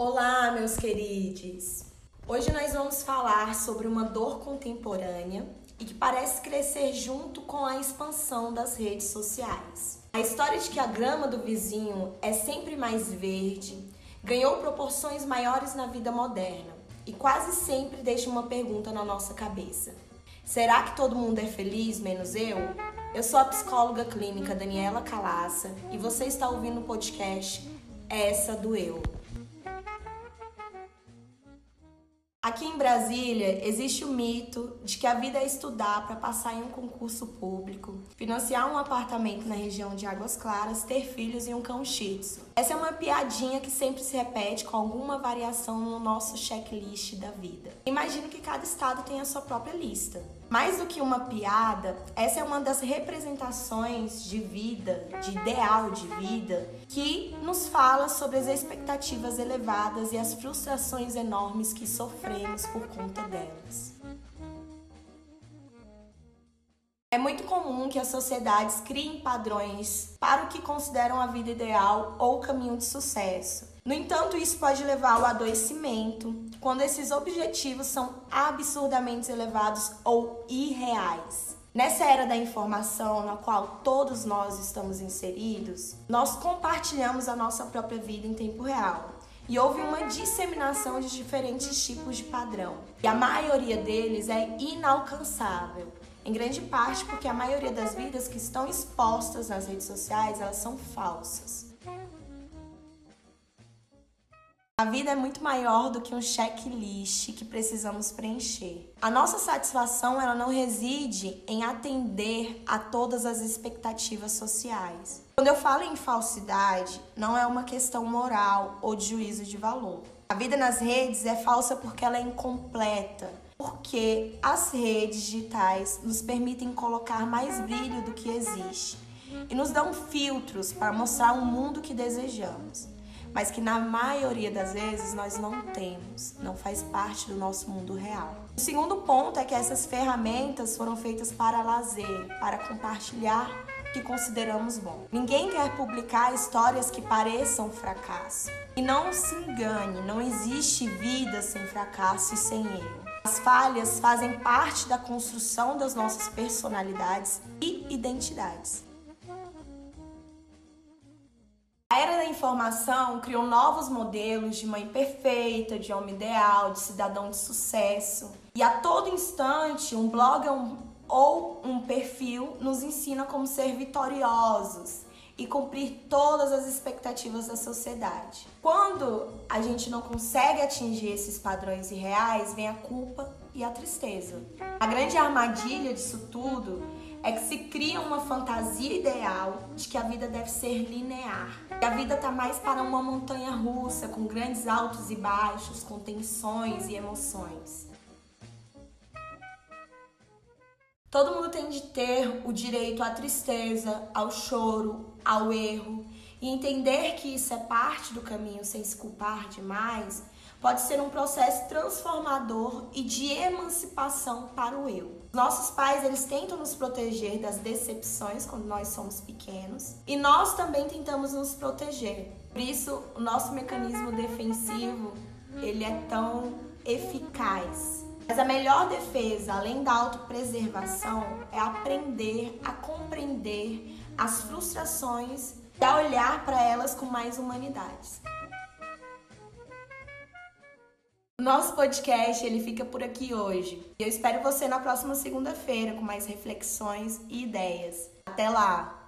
Olá, meus queridos! Hoje nós vamos falar sobre uma dor contemporânea e que parece crescer junto com a expansão das redes sociais. A história de que a grama do vizinho é sempre mais verde ganhou proporções maiores na vida moderna e quase sempre deixa uma pergunta na nossa cabeça: será que todo mundo é feliz menos eu? Eu sou a psicóloga clínica Daniela Calaça e você está ouvindo o podcast Essa do Aqui em Brasília existe o mito de que a vida é estudar para passar em um concurso público, financiar um apartamento na região de Águas Claras, ter filhos e um cão shih. Essa é uma piadinha que sempre se repete com alguma variação no nosso checklist da vida. Imagino que cada estado tem a sua própria lista. Mais do que uma piada, essa é uma das representações de vida, de ideal de vida, que nos fala sobre as expectativas elevadas e as frustrações enormes que sofremos por conta delas. É muito comum que as sociedades criem padrões para o que consideram a vida ideal ou caminho de sucesso. No entanto, isso pode levar ao adoecimento quando esses objetivos são absurdamente elevados ou irreais. Nessa era da informação na qual todos nós estamos inseridos, nós compartilhamos a nossa própria vida em tempo real. E houve uma disseminação de diferentes tipos de padrão. E a maioria deles é inalcançável. Em grande parte porque a maioria das vidas que estão expostas nas redes sociais, elas são falsas. A vida é muito maior do que um checklist que precisamos preencher. A nossa satisfação ela não reside em atender a todas as expectativas sociais. Quando eu falo em falsidade, não é uma questão moral ou de juízo de valor. A vida nas redes é falsa porque ela é incompleta, porque as redes digitais nos permitem colocar mais brilho do que existe e nos dão filtros para mostrar o mundo que desejamos mas que na maioria das vezes nós não temos, não faz parte do nosso mundo real. O segundo ponto é que essas ferramentas foram feitas para lazer, para compartilhar que consideramos bom. Ninguém quer publicar histórias que pareçam fracasso. E não se engane, não existe vida sem fracasso e sem erro. As falhas fazem parte da construção das nossas personalidades e identidades. A era da informação criou novos modelos de mãe perfeita, de homem ideal, de cidadão de sucesso. E a todo instante, um blog ou um perfil nos ensina como ser vitoriosos e cumprir todas as expectativas da sociedade. Quando a gente não consegue atingir esses padrões irreais, vem a culpa e a tristeza. A grande armadilha disso tudo é que se cria uma fantasia ideal de que a vida deve ser linear. A vida tá mais para uma montanha russa, com grandes altos e baixos, com tensões e emoções. Todo mundo tem de ter o direito à tristeza, ao choro, ao erro, e entender que isso é parte do caminho sem se culpar demais pode ser um processo transformador e de emancipação para o eu. Nossos pais, eles tentam nos proteger das decepções quando nós somos pequenos, e nós também tentamos nos proteger. Por isso, o nosso mecanismo defensivo, ele é tão eficaz. Mas a melhor defesa, além da autopreservação, é aprender a compreender as frustrações e a olhar para elas com mais humanidade. Nosso podcast ele fica por aqui hoje. Eu espero você na próxima segunda-feira com mais reflexões e ideias. Até lá!